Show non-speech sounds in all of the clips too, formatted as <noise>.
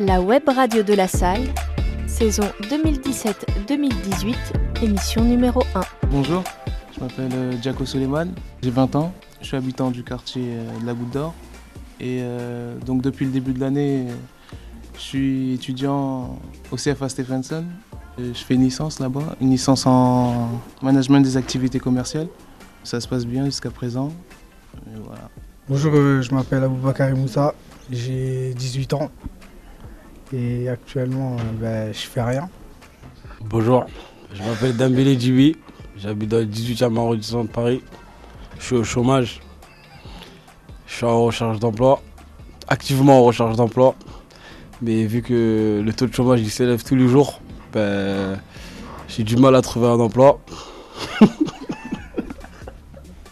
La web radio de la salle, saison 2017-2018, émission numéro 1. Bonjour, je m'appelle euh, Jaco Soleiman, j'ai 20 ans, je suis habitant du quartier euh, de la Goutte d'Or. Et euh, donc depuis le début de l'année, je suis étudiant au CFA Stephenson. Je fais une licence là-bas, une licence en management des activités commerciales. Ça se passe bien jusqu'à présent. Et voilà. Bonjour, euh, je m'appelle Aboubakar Moussa, j'ai 18 ans et actuellement euh, ben, je fais rien. Bonjour, je m'appelle Dambélé Djibi, j'habite dans le 18e arrondissement de Paris. Je suis au chômage, je suis en recherche d'emploi, activement en recherche d'emploi. Mais vu que le taux de chômage il s'élève tous les jours, ben, j'ai du mal à trouver un emploi. <laughs>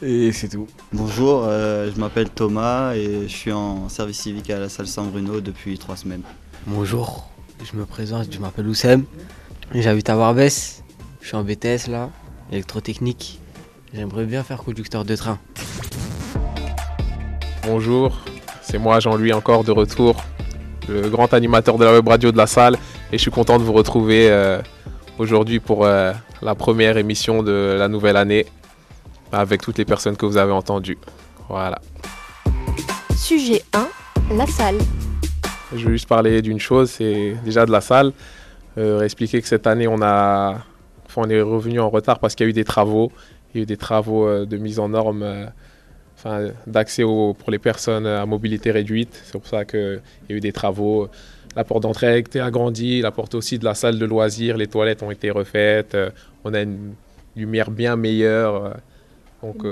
Et c'est tout. Bonjour, euh, je m'appelle Thomas et je suis en service civique à la salle Saint-Bruno depuis trois semaines. Bonjour, je me présente, je m'appelle Oussem, j'habite à Barbès, je suis en BTS là, électrotechnique. J'aimerais bien faire conducteur de train. Bonjour, c'est moi Jean-Louis encore de retour, le grand animateur de la web radio de la salle et je suis content de vous retrouver euh, aujourd'hui pour euh, la première émission de la nouvelle année avec toutes les personnes que vous avez entendues. Voilà. Sujet 1, la salle. Je veux juste parler d'une chose, c'est déjà de la salle. Euh, expliquer que cette année, on, a, enfin, on est revenu en retard parce qu'il y a eu des travaux. Il y a eu des travaux euh, de mise en norme, euh, enfin, d'accès pour les personnes à mobilité réduite. C'est pour ça qu'il y a eu des travaux. La porte d'entrée a été agrandie, la porte aussi de la salle de loisirs, les toilettes ont été refaites. euh, on a une lumière bien meilleure. donc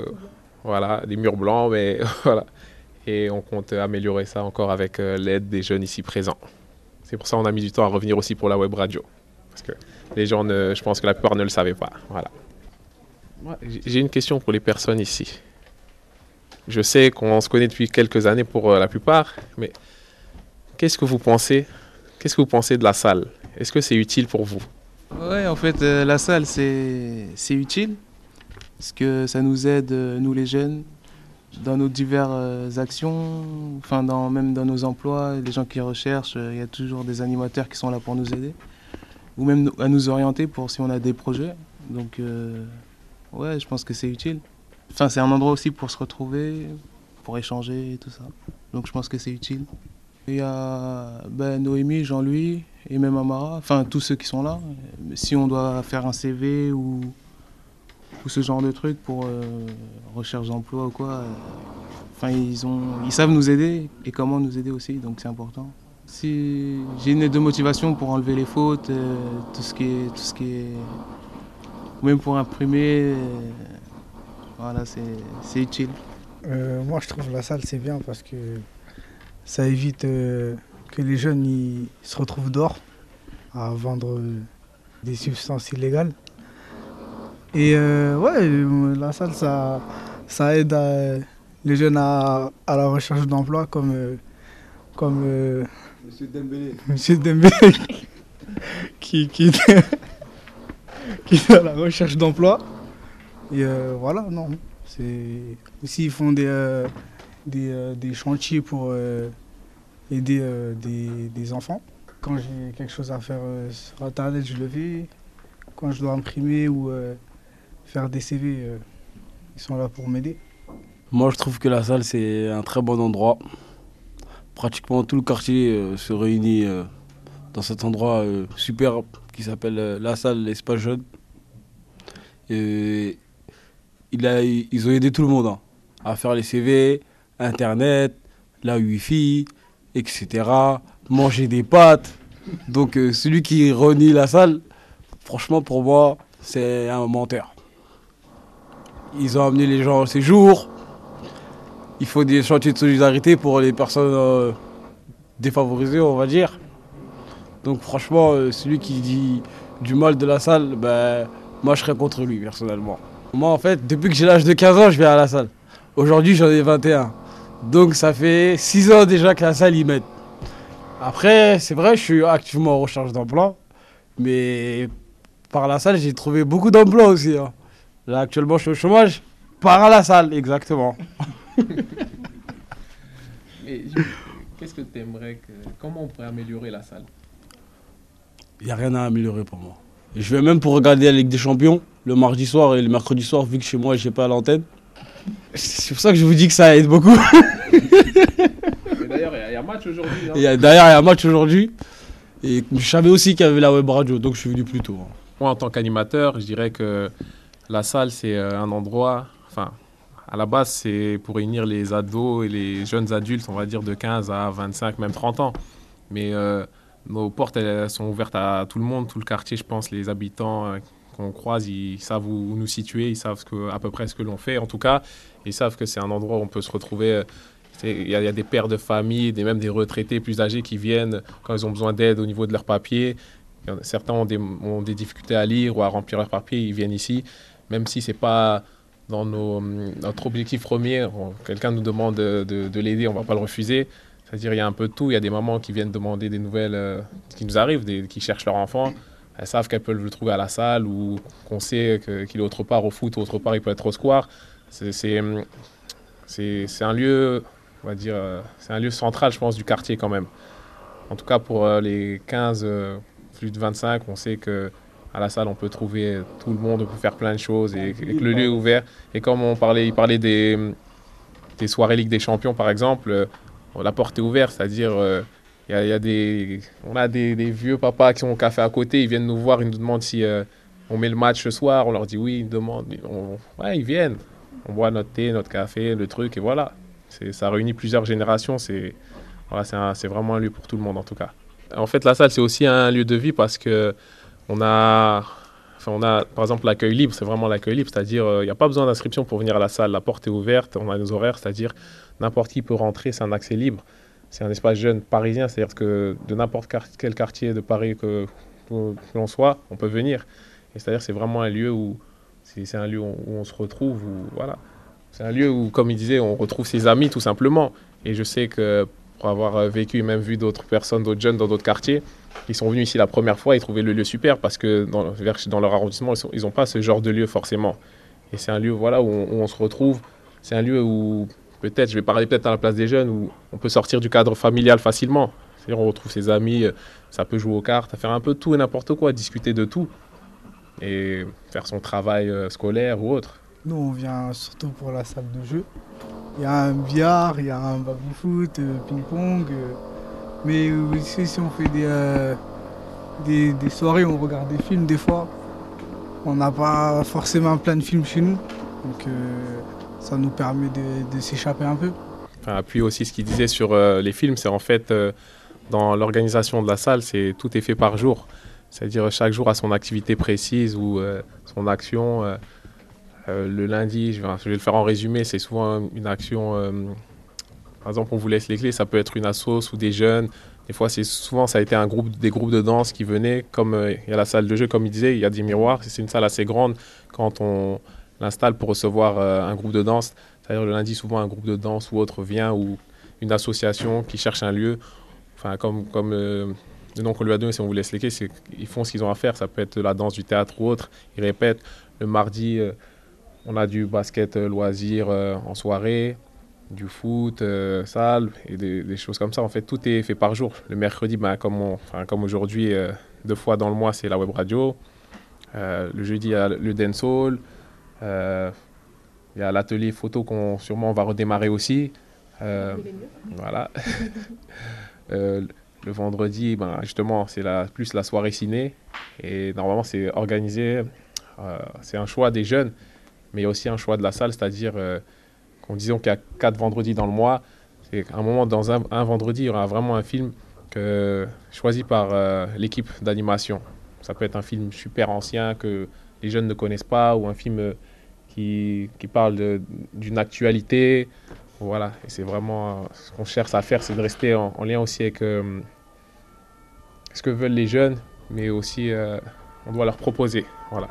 voilà, des murs blancs, mais <laughs> voilà. Et on compte améliorer ça encore avec euh, l'aide des jeunes ici présents. C'est pour ça qu'on a mis du temps à revenir aussi pour la web radio. Parce que les gens, ne, je pense que la plupart ne le savaient pas. Voilà. J'ai une question pour les personnes ici. Je sais qu'on se connaît depuis quelques années pour euh, la plupart, mais qu'est-ce que vous pensez Qu'est-ce que vous pensez de la salle? Est-ce que c'est utile pour vous? Ouais, en fait, euh, la salle, c'est utile. Parce que ça nous aide, nous les jeunes, dans nos diverses actions, enfin, dans, même dans nos emplois, les gens qui recherchent, euh, il y a toujours des animateurs qui sont là pour nous aider. Ou même à nous orienter pour si on a des projets. Donc, euh, ouais, je pense que c'est utile. Enfin, c'est un endroit aussi pour se retrouver, pour échanger et tout ça. Donc, je pense que c'est utile. Il y a ben, Noémie, Jean-Louis et même Amara, enfin tous ceux qui sont là. Euh, Si on doit faire un CV ou, ou ce genre de truc pour euh, recherche d'emploi ou quoi, euh, enfin ils, ont, ils savent nous aider et comment nous aider aussi, donc c'est important. Si j'ai une aide de motivation pour enlever les fautes, euh, tout ce qui est, tout ce qui même pour imprimer, voilà, c'est utile. Moi je trouve la salle c'est bien parce que ça évite que les jeunes se retrouvent dehors à vendre des substances illégales. Et euh, ouais, euh, la salle ça, ça aide à- les jeunes à, à la recherche d'emploi comme, euh, comme euh, Monsieur Dembélé. Monsieur Dembélé <laughs> qui, qui, <laughs> qui est à la recherche d'emploi. Et euh, voilà, non. Aussi ils font des, euh, des, euh, des chantiers pour euh, aider euh, des, des enfants. Quand j'ai quelque chose à faire euh, sur internet, je le fais. Quand je dois imprimer ou euh, faire des CV, euh, ils sont là pour m'aider. Moi, je trouve que la salle, c'est un très bon endroit. Pratiquement tout le quartier euh, se réunit euh, dans cet endroit euh, super qui s'appelle la salle Espace Jeune. Ils ont aidé tout le monde hein, à faire les CV, Internet, la Wi-Fi, etc. Manger des pâtes. Donc, celui qui renie la salle, franchement, pour moi, c'est un menteur. Ils ont amené les gens au séjour. Il faut des chantiers de solidarité pour les personnes euh, défavorisées, on va dire. Donc franchement, euh, celui qui dit du mal de la salle, ben, moi je serais contre lui personnellement. Moi en fait, depuis que j'ai l'âge de 15 ans, je vais à la salle. Aujourd'hui j'en ai 21. Donc ça fait 6 ans déjà que la salle y m'aide. Après, c'est vrai, je suis activement en recherche d'emploi. Mais par la salle, j'ai trouvé beaucoup d'emplois aussi. hein. Là actuellement je suis au chômage. Par la salle, exactement. <laughs> Mais qu'est-ce que tu aimerais que... Comment on pourrait améliorer la salle? Il n'y a rien à améliorer pour moi. Je vais même pour regarder la Ligue des Champions le mardi soir et le mercredi soir, vu que chez moi, je n'ai pas l'antenne. C'est pour ça que je vous dis que ça aide beaucoup. D'ailleurs, il y, a un match aujourd'hui. hein. Et D'ailleurs, il y a un match aujourd'hui. Et je savais aussi qu'il y avait la web radio, donc je suis venu plus tôt. hein. Moi, en tant qu'animateur, je dirais que la salle, c'est euh, un endroit. Enfin, à la base, c'est pour réunir les ados et les jeunes adultes, on va dire de 15 à 25, même 30 ans. Mais euh, nos portes, elles sont ouvertes à tout le monde, tout le quartier, je pense. Les habitants euh, qu'on croise, ils savent où nous situer, ils savent à peu près ce que l'on fait. En tout cas, ils savent que c'est un endroit où on peut se retrouver. Il y, a y a des pères de famille, des, même des retraités plus âgés qui viennent quand ils ont besoin d'aide au niveau de leurs papiers. Certains ont des, ont des difficultés à lire ou à remplir leurs papiers, ils viennent ici, même si c'est pas dans nos, notre objectif premier. Quelqu'un nous demande de, de- de l'aider, on va pas le refuser. C'est-à-dire il y a un peu de tout. Il y a des mamans qui viennent demander des nouvelles euh, qui nous arrivent, qui cherchent leur enfant. Elles savent qu'elles peuvent le trouver à la salle ou qu'on sait qu'il est autre part au foot, autre part il peut être au square. C'est- un lieu, on va dire, euh, c'est un lieu central, je pense, du quartier quand même. En tout cas, pour euh, les 15, euh, plus de 25, on sait que à la salle, on peut trouver tout le monde, on peut faire plein de choses et, et que le lieu est ouvert. Et comme on parlait, il parlait des, des soirées Ligue des Champions, par exemple, euh, la porte est ouverte, c'est-à-dire euh, il y a, il y a des, on a des, des vieux papas qui ont un café à côté, ils viennent nous voir, ils nous demandent si euh, on met le match ce soir, on leur dit oui, ils demandent, on- ouais, ils viennent, on boit notre thé, notre café, le truc, et voilà. Ça réunit plusieurs générations, c'est voilà, c'est vraiment un lieu pour tout le monde en tout cas. En fait, la salle, c'est aussi un lieu de vie parce que on a, enfin, on a par exemple l'accueil libre, c'est vraiment l'accueil libre, c'est-à-dire euh, il n'y a pas besoin d'inscription pour venir à la salle, la porte est ouverte, on a nos horaires, c'est-à-dire n'importe qui peut rentrer, c'est un accès libre. C'est un espace jeune parisien, c'est-à-dire que de n'importe quel quartier de Paris que, l'on soit, on peut venir. Et c'est-à-dire c'est vraiment un lieu où c'est un lieu où on se retrouve, voilà. C'est un lieu où, comme il disait, on retrouve ses amis tout simplement. Et je sais que pour avoir euh, vécu et même vu d'autres personnes, d'autres jeunes dans d'autres quartiers, qui sont venus ici la première fois, ils trouvaient le lieu super parce que dans, leur arrondissement, ils n'ont pas ce genre de lieu forcément. Et c'est un lieu voilà, où, on, où on se retrouve. C'est un lieu où, peut-être, je vais parler peut-être à la place des jeunes, où on peut sortir du cadre familial facilement. C'est-à-dire on retrouve ses amis, euh, ça peut jouer aux cartes, faire un peu tout et n'importe quoi, discuter de tout. Et faire son travail euh, scolaire ou autre. Nous, on vient surtout pour la salle de jeu. Il y a un billard, il y a un baby-foot, euh, ping-pong. euh, mais aussi, si on fait des, euh, des, soirées, on regarde des films des fois. On n'a pas forcément plein de films chez nous. Donc, euh, ça nous permet de, s'échapper un peu. Enfin, appuie aussi ce qu'il disait sur euh, les films, c'est en fait euh, dans l'organisation de la salle, c'est tout est fait par jour. C'est-à-dire chaque jour a son activité précise ou euh, son action. Euh, le lundi, je vais, le faire en résumé, c'est souvent une action. euh, par exemple, on vous laisse les clés, ça peut être une assoce ou des jeunes. Des fois, c'est souvent ça a été un groupe, des groupes de danse qui venaient. Comme euh, il y a la salle de jeu, comme il disait, il y a des miroirs. C'est une salle assez grande quand on l'installe pour recevoir un groupe de danse. C'est-à-dire le lundi, souvent un groupe de danse ou autre vient ou une association qui cherche un lieu. Enfin, comme, comme le nom qu'on lui a donné, si on vous laisse les clés, qu'ils font ce qu'ils ont à faire. Ça peut être la danse, du théâtre ou autre. Ils répètent. Le mardi, on a du basket euh, loisir euh, en soirée, du foot, euh, salle et des, choses comme ça. En fait, tout est fait par jour. Le mercredi, ben, comme, comme aujourd'hui, deux fois dans le mois, c'est la web radio. Le jeudi, il y a le dancehall. Il y a l'atelier photo qu'on sûrement va redémarrer aussi. Voilà. <laughs> Le vendredi, ben, justement, c'est la, plus la soirée ciné. Et normalement, c'est organisé. c'est un choix des jeunes, mais il y a aussi un choix de la salle, c'est-à-dire euh, qu'on disons qu'il y a quatre vendredis dans le mois. C'est un moment, dans un, vendredi, il y aura vraiment un film choisi par euh, l'équipe d'animation. Ça peut être un film super ancien que les jeunes ne connaissent pas ou un film euh, qui, qui parle d'une actualité. Voilà, et c'est vraiment ce qu'on cherche à faire, c'est de rester en, en lien aussi avec ce que veulent les jeunes, mais aussi on doit leur proposer, voilà,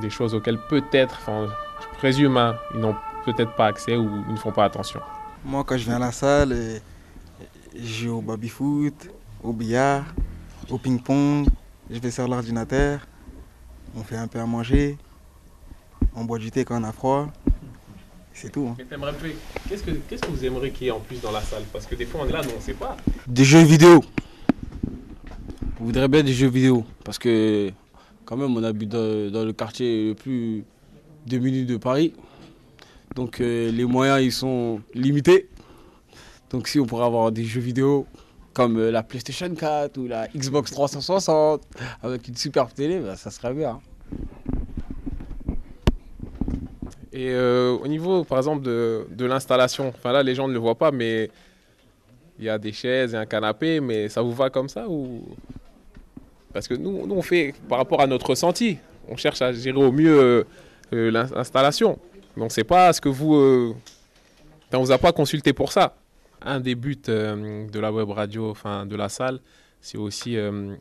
des choses auxquelles peut-être, enfin, je présume, hein, ils n'ont peut-être pas accès ou ils ne font pas attention. Moi, quand je viens à la salle, je joue au baby-foot, au billard, au ping-pong. Je vais sur l'ordinateur. On fait un peu à manger. On boit du thé quand on a froid. C'est tout. hein. Mais t'aimerais jouer. Qu'est-ce que, qu'est-ce que vous aimeriez qu'il y ait en plus dans la salle? Parce que des fois on est là, nous on sait pas. Des jeux vidéo. On voudrait bien des jeux vidéo. Parce que, quand même, on habite dans, dans le quartier le plus diminué de Paris. Donc, euh, les moyens, ils sont limités. Donc, si on pourrait avoir des jeux vidéo comme euh, la PlayStation 4 ou la Xbox 360 avec une superbe télé, bah, ça serait bien. Et euh, au niveau, par exemple, de, l'installation, enfin là, les gens ne le voient pas, mais il y a des chaises et un canapé, mais ça vous va comme ça ou? Parce que nous, nous, on fait par rapport à notre ressenti. On cherche à gérer au mieux euh, euh, l'in- l'installation. Ne sait pas ce que vous. euh, on vous a pas consulté pour ça. Un des buts euh, de la web radio, enfin de la salle, c'est aussi euh,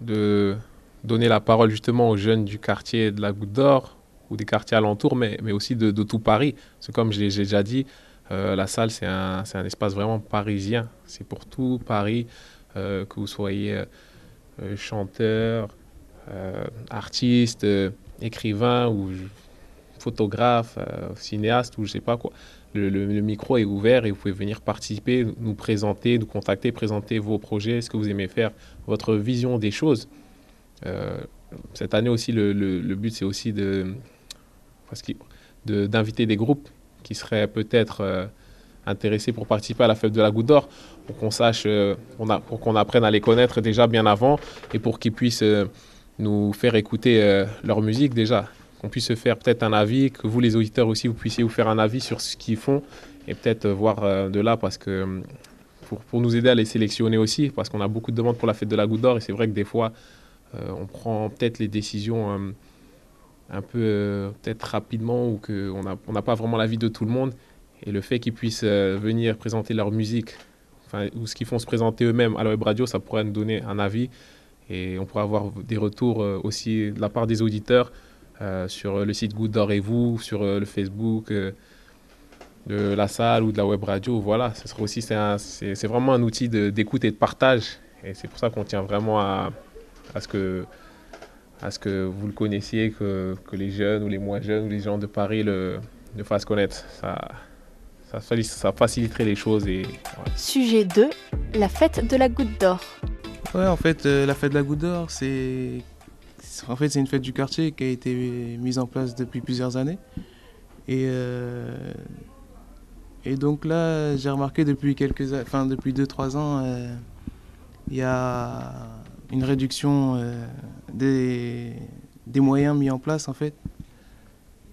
de donner la parole justement aux jeunes du quartier de la Goutte d'Or ou des quartiers alentours, mais, mais aussi de, tout Paris. C'est comme j'ai déjà dit, la salle, c'est un, c'est un espace vraiment parisien. C'est pour tout Paris, que vous soyez chanteur, euh, artiste, euh, écrivain ou photographe, euh, cinéaste ou je sais pas quoi. Le, micro est ouvert et vous pouvez venir participer, nous présenter, nous contacter, présenter vos projets, ce que vous aimez faire, votre vision des choses. Euh, cette année aussi, le, but, c'est aussi de, d'inviter des groupes qui seraient peut-être euh, intéressés pour participer à la fête de la Goutte d'Or, pour qu'on sache, euh, pour qu'on apprenne à les connaître déjà bien avant et pour qu'ils puissent euh, nous faire écouter euh, leur musique déjà, qu'on puisse se faire peut-être un avis, que vous les auditeurs aussi, vous puissiez vous faire un avis sur ce qu'ils font et peut-être voir de là parce que euh, pour, nous aider à les sélectionner aussi, parce qu'on a beaucoup de demandes pour la fête de la Goutte d'Or et c'est vrai que des fois, on prend peut-être les décisions euh, un peu peut-être rapidement ou qu'on n'a on n'a pas vraiment l'avis de tout le monde. Et le fait qu'ils puissent euh, venir présenter leur musique, ou ce qu'ils font se présenter eux-mêmes à la web radio, ça pourrait nous donner un avis. Et on pourrait avoir des retours euh, aussi de la part des auditeurs euh, sur le site d'Or et vous, sur le Facebook de la salle ou de la web radio. Voilà, ce sera aussi, c'est vraiment un outil d'écoute et de partage. Et c'est pour ça qu'on tient vraiment à, à ce que à ce que vous le connaissiez, que, que les jeunes ou les moins jeunes ou les gens de Paris le, le fassent connaître. Ça, ça, faciliterait les choses. Et. Sujet 2. La fête de la goutte d'or. Ouais, en fait, euh, la fête de la Goutte d'Or, c'est. En fait, c'est une fête du quartier qui a été mise en place depuis plusieurs années. Et, euh, et donc là, j'ai remarqué depuis quelques enfin, depuis 2-3 ans, euh, il y a une réduction euh, des, des moyens mis en place, en fait.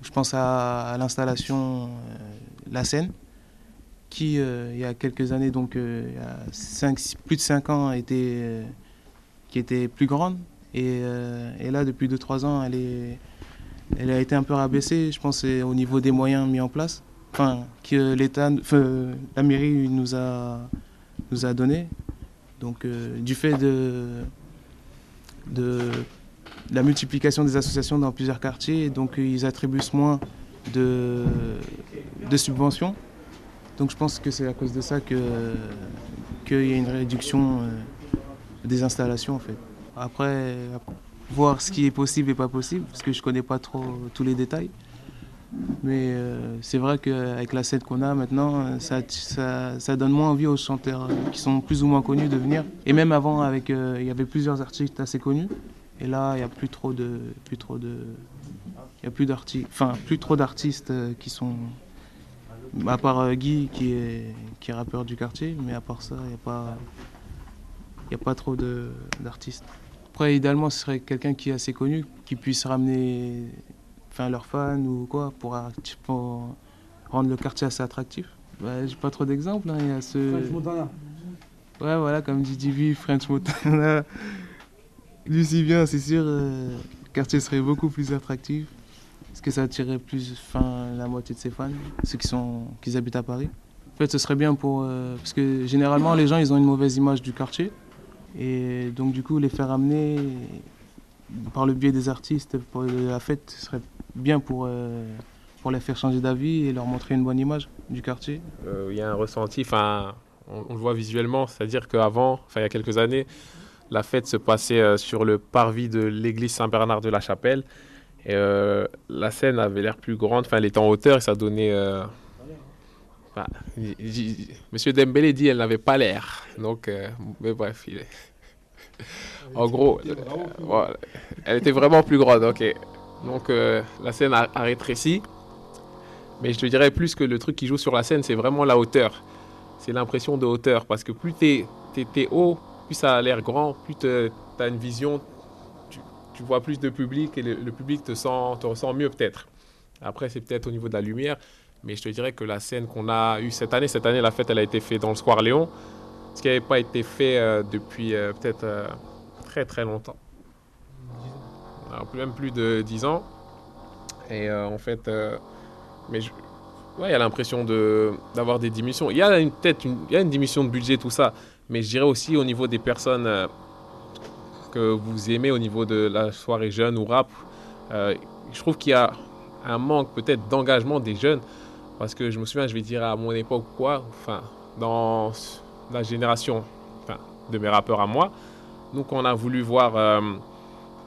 Je pense à, à l'installation euh, La Seine, qui, euh, il y a quelques années, donc euh, il y a cinq- plus de 5 ans, était, euh, qui était plus grande. Et, là, depuis 2-3 ans, elle, est, elle a été un peu rabaissée, je pense, au niveau des moyens mis en place. Enfin, que l'État, la mairie nous a, nous a donné. Donc, du fait de, de la multiplication des associations dans plusieurs quartiers, donc ils attribuent moins de, de subventions. Donc je pense que c'est à cause de ça qu'il y a une réduction euh, des installations en fait. Après, voir ce qui est possible et pas possible, parce que je connais pas trop tous les détails. Mais euh, c'est vrai qu'avec la scène qu'on a maintenant, ça, ça, ça donne moins envie aux chanteurs euh, qui sont plus ou moins connus de venir. Et même avant, avec, il y avait plusieurs artistes assez connus. Et là, il n'y a plus trop de, plus trop de, il y a plus d'artistes, enfin plus trop d'artistes qui sont, à part euh, Guy qui est, qui est rappeur du quartier, mais à part ça, il n'y a pas, y a pas trop de- d'artistes. Après, idéalement, ce serait quelqu'un qui est assez connu, qui puisse ramener, enfin leurs fans ou quoi, pour, rendre le quartier assez attractif. Bah, J'ai pas trop d'exemples. hein, Il y a ce, Ouais, voilà, comme dit Divi, French Montana. Lui, s'il vient, c'est sûr, euh, le quartier serait beaucoup plus attractif. Parce que ça attirerait plus la moitié de ses fans, ceux qui, sont, qui habitent à Paris? En fait, ce serait bien pour. euh, parce que généralement, les gens, ils ont une mauvaise image du quartier. Et donc, du coup, les faire amener par le biais des artistes pour la fête, ce serait bien pour, euh, pour les faire changer d'avis et leur montrer une bonne image du quartier. Euh, il y a un ressenti, enfin, on, le voit visuellement, c'est-à-dire qu'avant, enfin il y a quelques années, la fête se passait sur le parvis de l'église Saint-Bernard de la Chapelle Et euh, la scène avait l'air plus grande, enfin elle était en hauteur et ça donnait... euh, j- j- Monsieur Dembélé dit elle n'avait pas l'air. Donc, euh, mais bref, il est... En gros, voilà. elle était vraiment plus grande, ok. Donc euh, la scène a, a rétréci. Mais je te dirais plus que le truc qui joue sur la scène, c'est vraiment la hauteur. C'est l'impression de hauteur. Parce que plus tu es, haut, plus ça a l'air grand, plus tu as une vision, tu, vois plus de public et le, public te, sent, te ressent mieux peut-être. Après, c'est peut-être au niveau de la lumière. Mais je te dirais que la scène qu'on a eue cette année, cette année, la fête, elle a été faite dans le Square Léon. Ce qui n'avait pas été fait euh, depuis euh, peut-être euh, très très longtemps. Même plus de 10 ans. Et en fait, mais je- ouais, il y a l'impression de d'avoir des diminutions. Il y a peut-être une, il une diminution de budget tout ça, mais je dirais aussi au niveau des personnes que vous aimez au niveau de la soirée jeune ou rap, euh, je trouve qu'il y a un manque peut-être d'engagement des jeunes parce que je me souviens, je vais dire à mon époque quoi, enfin dans la génération de mes rappeurs à moi, nous quand on a voulu voir euh,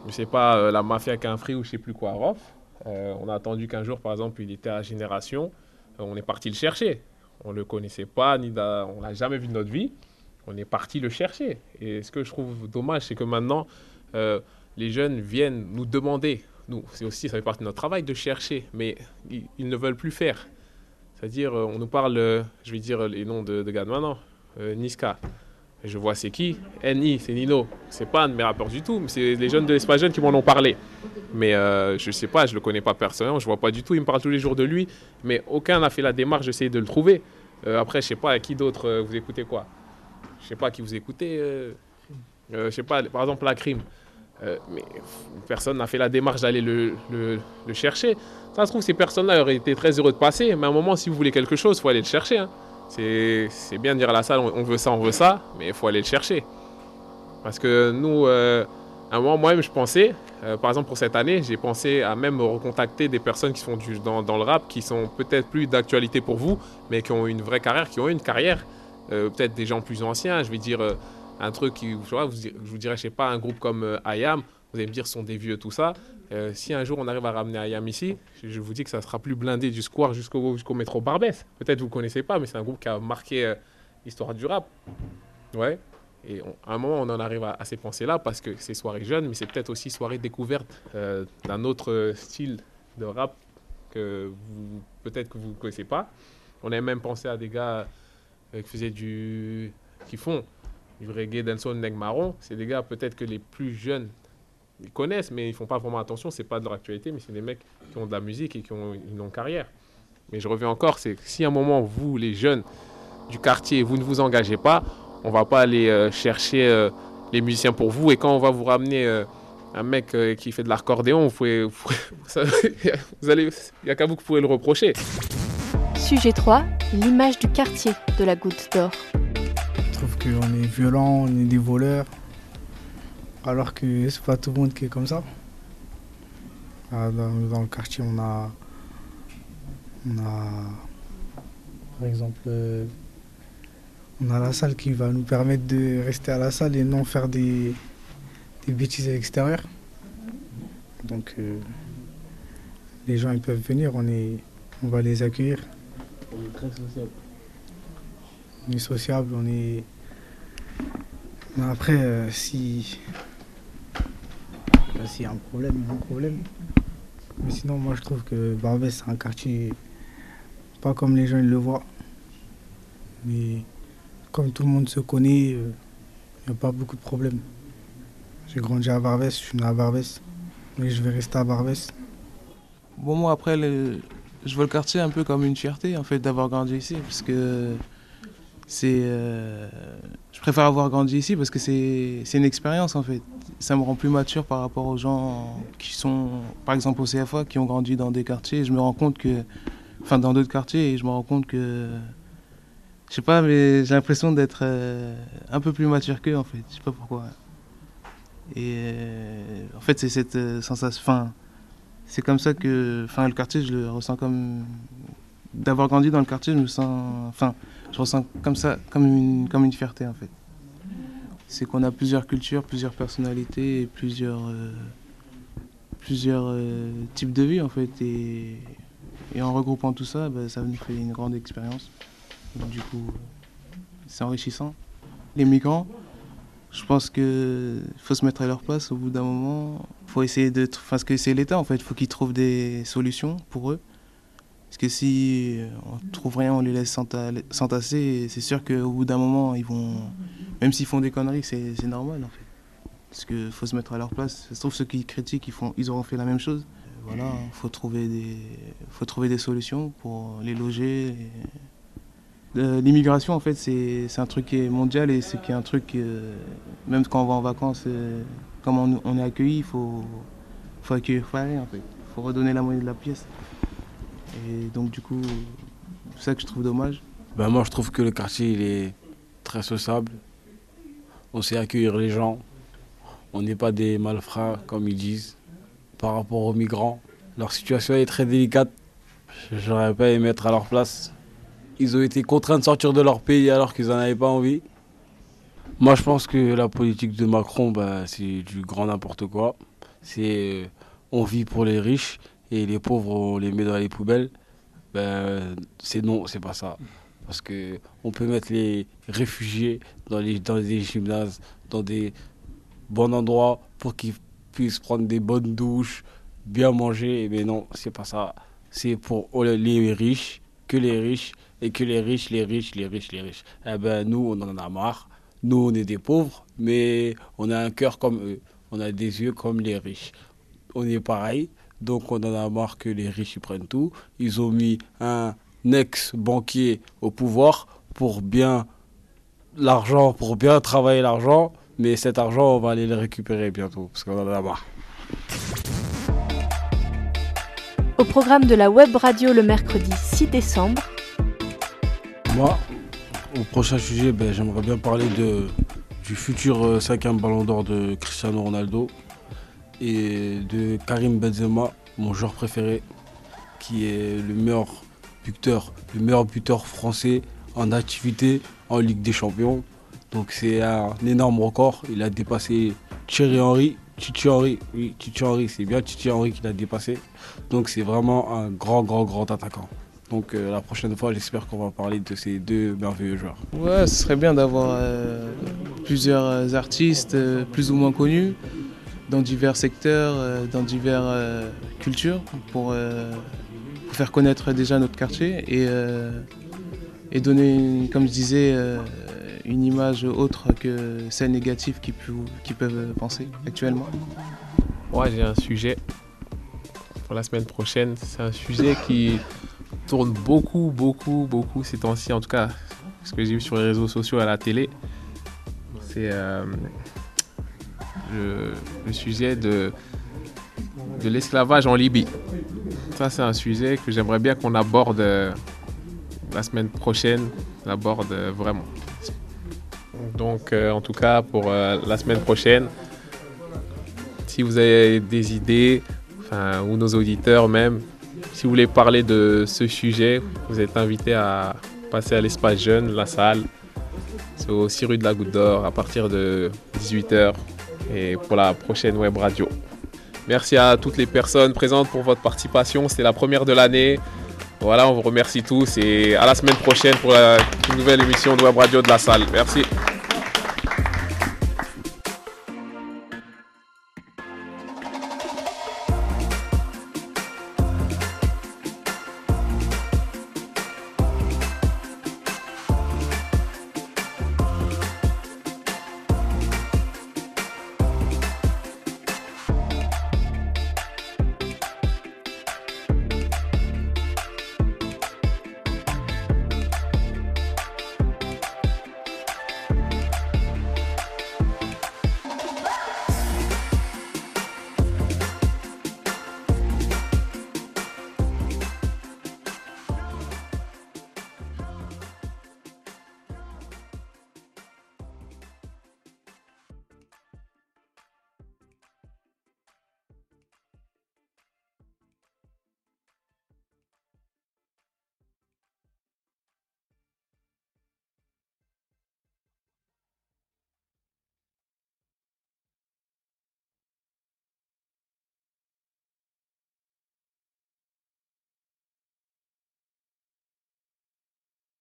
je sais pas, euh, la mafia qu'un free ou je sais plus quoi, Rof. On a attendu qu'un jour, par exemple, il était à Génération. Euh, on est parti le chercher. On le connaissait pas, ni on l'a jamais vu de notre vie. On est parti le chercher. Et ce que je trouve dommage, c'est que maintenant, euh, les jeunes viennent nous demander. Nous, c'est aussi, ça fait partie de notre travail de chercher, mais ils, ne veulent plus faire. C'est-à-dire, euh, on nous parle, euh, je vais dire les noms de, de maintenant. Niska, je vois c'est qui. NI, c'est Nino. C'est pas un de mes rappeurs du tout, mais c'est les jeunes de l'Espace Jeune qui m'en ont parlé. Mais euh, je sais pas, je le connais pas personnellement, je vois pas du tout. Il me parle tous les jours de lui, mais aucun n'a fait la démarche d'essayer de le trouver. Après, je sais pas, à qui d'autre vous écoutez quoi? Je sais pas qui vous écoutez. euh, euh, je sais pas, par exemple, la crime. Euh, mais personne n'a fait la démarche d'aller le, le- chercher. Ça se trouve, ces personnes-là auraient été très heureux de passer, mais à un moment, si vous voulez quelque chose, il faut aller le chercher. hein. C'est bien de dire à la salle, on, veut ça, on veut ça, mais il faut aller le chercher. Parce que nous, euh, à un moment, moi-même, je pensais, euh, par exemple pour cette année, j'ai pensé à même recontacter des personnes qui sont du, dans, dans le rap, qui sont peut-être plus d'actualité pour vous, mais qui ont une vraie carrière, qui ont une carrière. Euh, peut-être des gens plus anciens, je vais dire euh, un truc qui, je, vois, vous, dirais, je sais pas, un groupe comme euh, IAM, vous allez me dire, sont des vieux, tout ça. Si un jour on arrive à ramener IAM ici, je, vous dis que ça sera plus blindé du square jusqu'au jusqu'au métro Barbès. Peut-être vous connaissez pas, mais c'est un groupe qui a marqué l'histoire du rap. Ouais. Et à un moment, on en arrive à, ces pensées-là parce que c'est soirée jeune, mais c'est peut-être aussi soirée découverte d'un autre style de rap que peut-être que vous ne connaissez pas. On a même pensé à des gars qui faisaient du, qui font du reggae, dancehall, neg marron. C'est des gars peut-être que les plus jeunes ils connaissent, mais ils font pas vraiment attention. C'est pas de leur actualité, mais c'est des mecs qui ont de la musique et qui ont une longue carrière. Mais je reviens encore, c'est si à un moment vous, les jeunes du quartier, vous ne vous engagez pas, on va pas aller euh, chercher euh, les musiciens pour vous. Et quand on va vous ramener euh, un mec euh, qui fait de l'accordéon, vous pouvez, <laughs> vous allez, il y a qu'à vous que vous pouvez le reprocher. Sujet 3. L'image du quartier de la goutte d'or. Je trouve qu'on est violent, on est des voleurs. Alors que c'est pas tout le monde qui est comme ça. Ah, Dans, le quartier, on a. On a. Par exemple. euh, on a la salle qui va nous permettre de rester à la salle et non faire des, des bêtises à l'extérieur. Donc. euh, les gens ils peuvent venir, on, est, on va les accueillir. On est très sociable. On est sociable, on est. Mais après, euh, si. bah, S'il y a un problème, il y a un problème. Mais sinon, moi je trouve que Barbès, c'est un quartier pas comme les gens ils le voient. Mais comme tout le monde se connaît, euh, il n'y a pas beaucoup de problèmes. J'ai grandi à Barbès, je suis né à Barbès. Mais je vais rester à Barbès. Bon, moi, après, le- je vois le quartier un peu comme une fierté, en fait, d'avoir grandi ici, parce que c'est... euh, Je préfère avoir grandi ici parce que c'est une expérience, en fait. Ça me rend plus mature par rapport aux gens qui sont, par exemple, au CFA, qui ont grandi dans des quartiers. Je me rends compte que... Enfin, dans d'autres quartiers, je me rends compte que... Je sais pas, mais j'ai l'impression d'être euh, un peu plus mature qu'eux, en fait. Je sais pas pourquoi. Et euh, en fait, c'est cette sensation... c'est comme ça que enfin le quartier je le ressens comme d'avoir grandi dans le quartier je me sens enfin je ressens comme ça comme une comme une fierté en fait c'est qu'on a plusieurs cultures plusieurs personnalités et plusieurs euh, plusieurs euh, types de vie en fait. Et, en regroupant tout ça, bah, ça nous fait une grande expérience. Du coup, c'est enrichissant. Les migrants, je pense qu'il faut se mettre à leur place au bout d'un moment. faut essayer de. Enfin, parce que c'est l'État en fait, il faut qu'ils trouvent des solutions pour eux. Parce que si on trouve rien, on les laisse s'enta- s'entasser, c'est sûr qu'au bout d'un moment, ils vont. Même s'ils font des conneries, c'est normal en fait. Parce qu'il faut se mettre à leur place. Ça se trouve, ceux qui critiquent, ils, font, ils auront fait la même chose. Euh, Voilà, il faut trouver, des, faut trouver des solutions pour les loger. Euh, L'immigration, en fait, c'est un truc qui est mondial et c'est un truc, euh, même quand on va en vacances, euh, comme on, est accueilli, il faut, faut accueillir pareil, en fait. Il faut redonner la monnaie de la pièce. Et donc, du coup, c'est ça que je trouve dommage. Ben moi, je trouve que le quartier, il est très sociable. On sait accueillir les gens. On n'est pas des malfrats, comme ils disent. Par rapport aux migrants, leur situation est très délicate. J'aurais pas aimé être à leur place. Ils ont été contraints de sortir de leur pays alors qu'ils n'en avaient pas envie. Moi, je pense que la politique de Macron, bah, c'est du grand n'importe quoi. C'est euh, on vit pour les riches et les pauvres, on les met dans les poubelles. Ben, c'est non, c'est pas ça. Parce que on peut mettre les réfugiés dans dans des gymnases, dans des bons endroits pour qu'ils puissent prendre des bonnes douches, bien manger. Mais non, c'est pas ça. C'est pour les riches, que les riches, et que les riches, les riches, les riches, les riches. Eh ben, nous, on en a marre. Nous, on est des pauvres, mais on a un cœur comme eux. On a des yeux comme les riches. On est pareil. Donc, on en a marre que les riches, ils prennent tout. Ils ont mis un ex-banquier au pouvoir pour bien l'argent, pour bien travailler l'argent. Mais cet argent, on va aller le récupérer bientôt, parce qu'on en a marre. Au programme de la web radio le mercredi 6 décembre, Au prochain sujet, ben, j'aimerais bien parler du futur euh, cinquième ballon d'or de Cristiano Ronaldo et de Karim Benzema, mon joueur préféré, qui est le meilleur buteur, le meilleur buteur français en activité en Ligue des Champions. Donc c'est un énorme record. Il a dépassé Thierry Henry. Titi Henry, oui, Titi Henry, c'est bien Titi Henry qui l'a dépassé. Donc c'est vraiment un grand, grand, grand attaquant. Donc euh, la prochaine fois, j'espère qu'on va parler de ces deux merveilleux joueurs. Ouais, ce serait bien d'avoir euh, plusieurs euh, artistes euh, plus ou moins connus dans divers secteurs, euh, dans diverses euh, cultures pour, euh, pour faire connaître déjà notre quartier et, euh, et donner, une- comme je disais, euh, une image autre que celle négative qu'ils pu- peuvent penser actuellement. Moi, j'ai un sujet pour la semaine prochaine. C'est un sujet qui tourne beaucoup, beaucoup, beaucoup ces temps-ci. En tout cas, ce que j'ai vu sur les réseaux sociaux à la télé, c'est euh, le, sujet de, de l'esclavage en Libye. Ça, c'est un sujet que j'aimerais bien qu'on aborde euh, la semaine prochaine. On aborde euh, vraiment. Donc, en tout cas, pour la semaine prochaine, si vous avez des idées, ou nos auditeurs même, si vous voulez parler de ce sujet, vous êtes invité à passer à l'espace jeune, la salle. C'est au 6 rue de la Goutte d'Or à partir de 18h et pour la prochaine web radio. Merci à toutes les personnes présentes pour votre participation. C'était la première de l'année. Voilà, on vous remercie tous et à la semaine prochaine pour la- nouvelle émission de web radio de la salle. Merci.